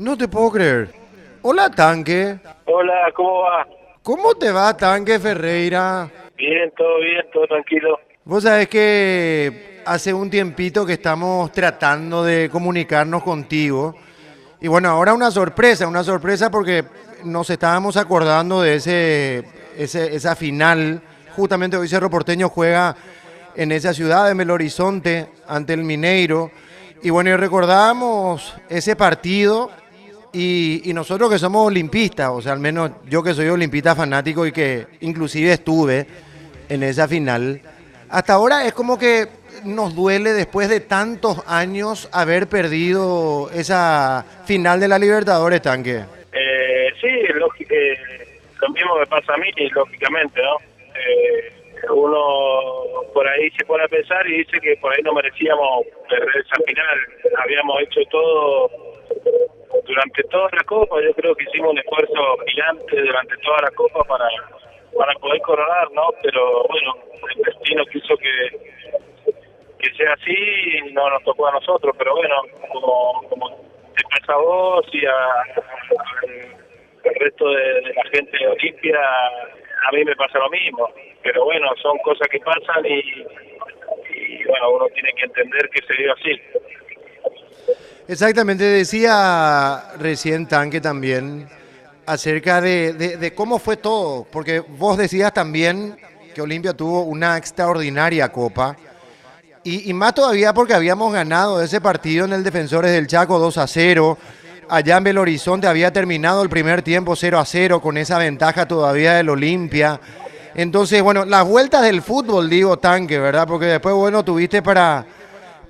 No te puedo creer. Hola, Tanque. Hola, ¿cómo va? ¿Cómo te va, Tanque Ferreira? Bien, todo bien, todo tranquilo. Vos sabés que hace un tiempito que estamos tratando de comunicarnos contigo. Y bueno, ahora una sorpresa, una sorpresa porque nos estábamos acordando de ese, ese- esa final. Justamente hoy Cerro Porteño juega en esa ciudad de Belo Horizonte ante el Mineiro. Y bueno, y recordábamos ese partido y, y nosotros que somos olimpistas, o sea, al menos yo que soy olimpista fanático y que inclusive estuve en esa final, hasta ahora es como que nos duele después de tantos años haber perdido esa final de la Libertadores, Tanque. Eh, sí, lógi- eh, lo mismo me pasa a mí, lógicamente, ¿no? Eh, uno por ahí se pone a pensar y dice que por ahí no merecíamos perder esa final. Habíamos hecho todo durante toda la Copa, yo creo que hicimos un esfuerzo gigante durante toda la Copa para, para poder coronar, ¿no? Pero bueno, el destino quiso que, que sea así no nos tocó a nosotros, pero bueno, como, como te pasa a vos y al- resto de, de la gente de Olimpia, a mí me pasa lo mismo, pero bueno, son cosas que pasan y, y bueno, uno tiene que entender que se dio así. Exactamente, decía recién Tanque también acerca de, de- cómo fue todo, porque vos decías también que Olimpia tuvo una extraordinaria copa, y, y más todavía porque habíamos ganado ese partido en el Defensores del Chaco 2 a 0, allá en Belo Horizonte había terminado el primer tiempo 0 a 0 con esa ventaja todavía del Olimpia. Entonces, bueno, las vueltas del fútbol, digo, Tanque, ¿verdad? Porque después, bueno, tuviste para,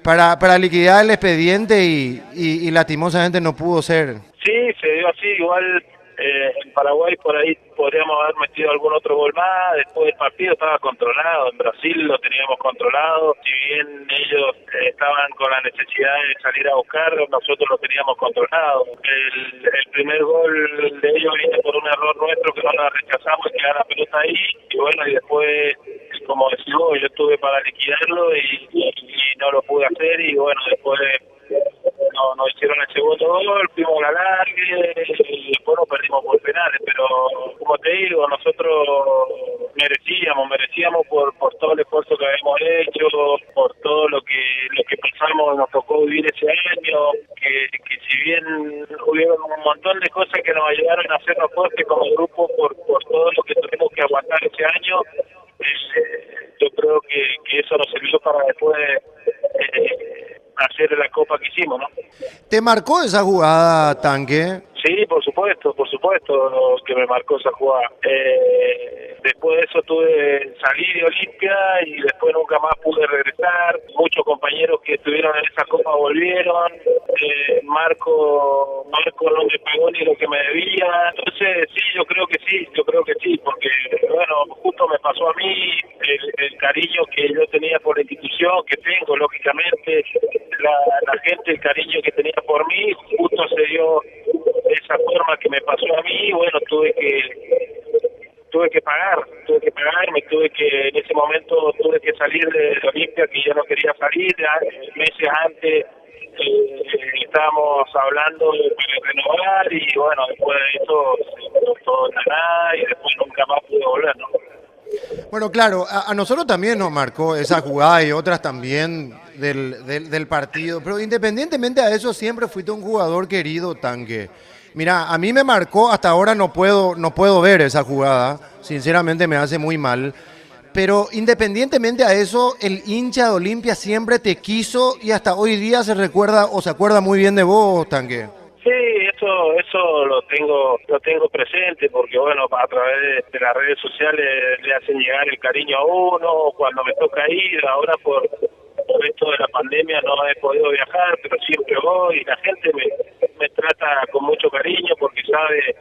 para, para liquidar el expediente y, y- lastimosamente no pudo ser. Sí, se dio así, igual eh, en Paraguay por ahí podríamos haber metido algún otro gol más, después del partido estaba controlado, en Brasil lo teníamos controlado, si bien ellos eh, estaban con la necesidad de salir a buscar, nosotros lo teníamos controlado. El, el primer gol de ellos viene por un error nuestro que no la rechazamos y queda la pelota ahí, y bueno, y después, como decís vos, yo estuve para liquidarlo y no lo pude hacer, y bueno, después no, nos hicieron el segundo gol, fuimos a la larga y después perdimos por penales, pero como te digo, nosotros merecíamos, merecíamos por, por todo el esfuerzo que habíamos hecho, por todo lo que lo que pasamos, nos tocó vivir ese año, que, que si bien hubieron un montón de cosas que nos ayudaron a hacernos fuertes como grupo por todo lo que tuvimos que aguantar ese año, eh, yo creo que, que eso nos sirvió para después eh, hacer la copa que hicimos, ¿no? ¿Te marcó esa jugada, Tanque? Supuesto, que me marcó esa jugada. Eh, después de eso tuve salí de Olimpia y después nunca más pude regresar. Muchos compañeros que estuvieron en esa copa volvieron. Eh, Marco Marco no me pagó ni lo que me debía. Entonces sí, yo creo que sí, yo creo que sí, porque bueno, justo me pasó a mí el, el cariño que yo tenía por la institución, que tengo lógicamente, la, la gente, el cariño que tenía por mí, justo se dio esa forma que me pasó a mí, bueno, tuve que tuve que pagar, tuve que pagar, me tuve que, en ese momento tuve que salir de Olimpia, que yo no quería salir, meses antes eh, estábamos hablando para renovar y bueno, después de eso se cortó la nada y después nunca más pude volver, ¿no? Bueno, claro, a, a nosotros también nos marcó esa jugada y otras también del, del, del partido, pero independientemente a eso siempre fuiste un jugador querido, Tanque. Mira, a mí me marcó, hasta ahora no puedo, no puedo ver esa jugada, sinceramente me hace muy mal, pero independientemente a eso, el hincha de Olimpia siempre te quiso y hasta hoy día se recuerda o se acuerda muy bien de vos, Tanque. Sí, eso eso lo tengo lo tengo presente porque bueno a través de, las redes sociales le hacen llegar el cariño a uno. Cuando me toca ir ahora por por esto de la pandemia no he podido viajar pero siempre voy y la gente me trata con mucho cariño porque sabe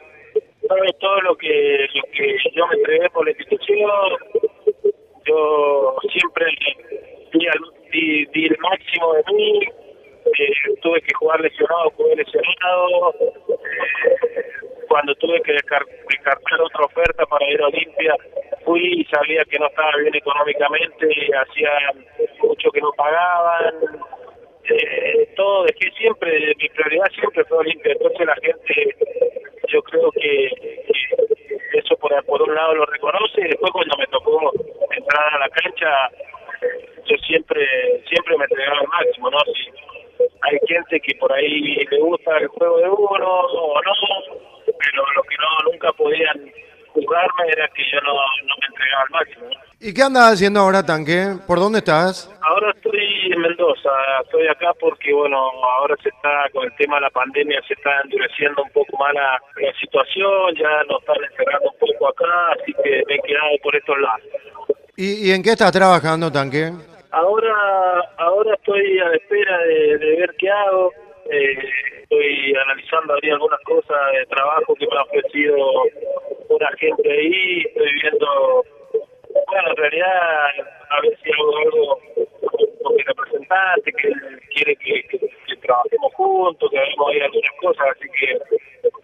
sabe todo lo que lo que yo me entregué por la institución yo siempre di, al- di, di el máximo de mí eh, tuve que jugar lesionado, jugué lesionado. Eh, cuando tuve que descar- descartar otra oferta para ir a Olimpia, fui y sabía que no estaba bien económicamente, hacía mucho que no pagaban. eh, todo, dejé siempre, mi prioridad siempre fue Olimpia, entonces la gente, yo creo que, eso por, por un lado lo reconoce y después cuando me tocó entrar a la cancha, yo siempre siempre me entregaba al máximo, ¿no? Si hay gente que por ahí le gusta el juego de uno o no, pero lo que no nunca podían jugarme era que yo no, no me entregaba al máximo. ¿Y qué andas haciendo ahora, Tanque? ¿Por dónde estás? Ahora estoy en Mendoza, estoy acá porque, bueno, ahora se está, con el tema de la pandemia, se está endureciendo un poco más la, situación, ya nos están encerrando un poco acá, así que me he quedado por estos lados. ¿Y, en qué estás trabajando, Tanque? Ahora, ahora estoy a la espera de, ver qué hago. Eh, estoy analizando ahí algunas cosas de trabajo que me ha ofrecido una gente ahí. Estoy viendo, bueno, en realidad, a ver si hago algo con mi representante que quiere que, trabajemos juntos, que hagamos ahí algunas cosas. Así que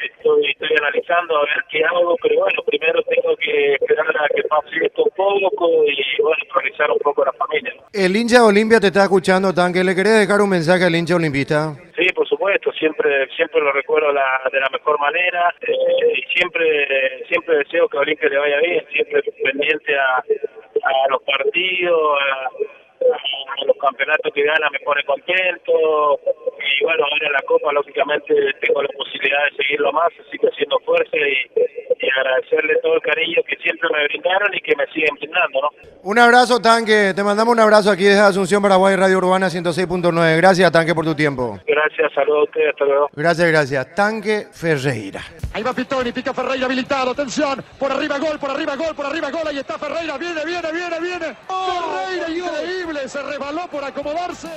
estoy, estoy analizando a ver qué hago, pero bueno, primero tengo que esperar a que pase esto un poco y bueno, priorizar un poco la familia. El hincha Olimpia te está escuchando, Tanque. ¿Le querés dejar un mensaje al hincha olimpista? Sí, por supuesto, siempre siempre lo recuerdo la, de la mejor manera eh, y siempre siempre deseo que a Olimpia le vaya bien, siempre pendiente a, a los partidos, a, los campeonatos que gana me pone contento y bueno, ahora en la Copa lógicamente tengo la posibilidad de seguirlo más, así que haciendo fuerza y, agradecerle todo el cariño que siempre me brindaron y que me siguen brindando, ¿no? Un abrazo, Tanque, te mandamos un abrazo aquí desde Asunción, Paraguay, Radio Urbana 106.9. Gracias, Tanque, por tu tiempo. Gracias, saludos a ustedes, hasta luego. Gracias, gracias. Tanque Ferreira. Ahí va Pitoni, pica Ferreira habilitado, atención, por arriba gol, por arriba gol, por arriba gol, ahí está Ferreira, viene, viene, viene, viene. Ferreira, increíble, se rebaló por acomodarse.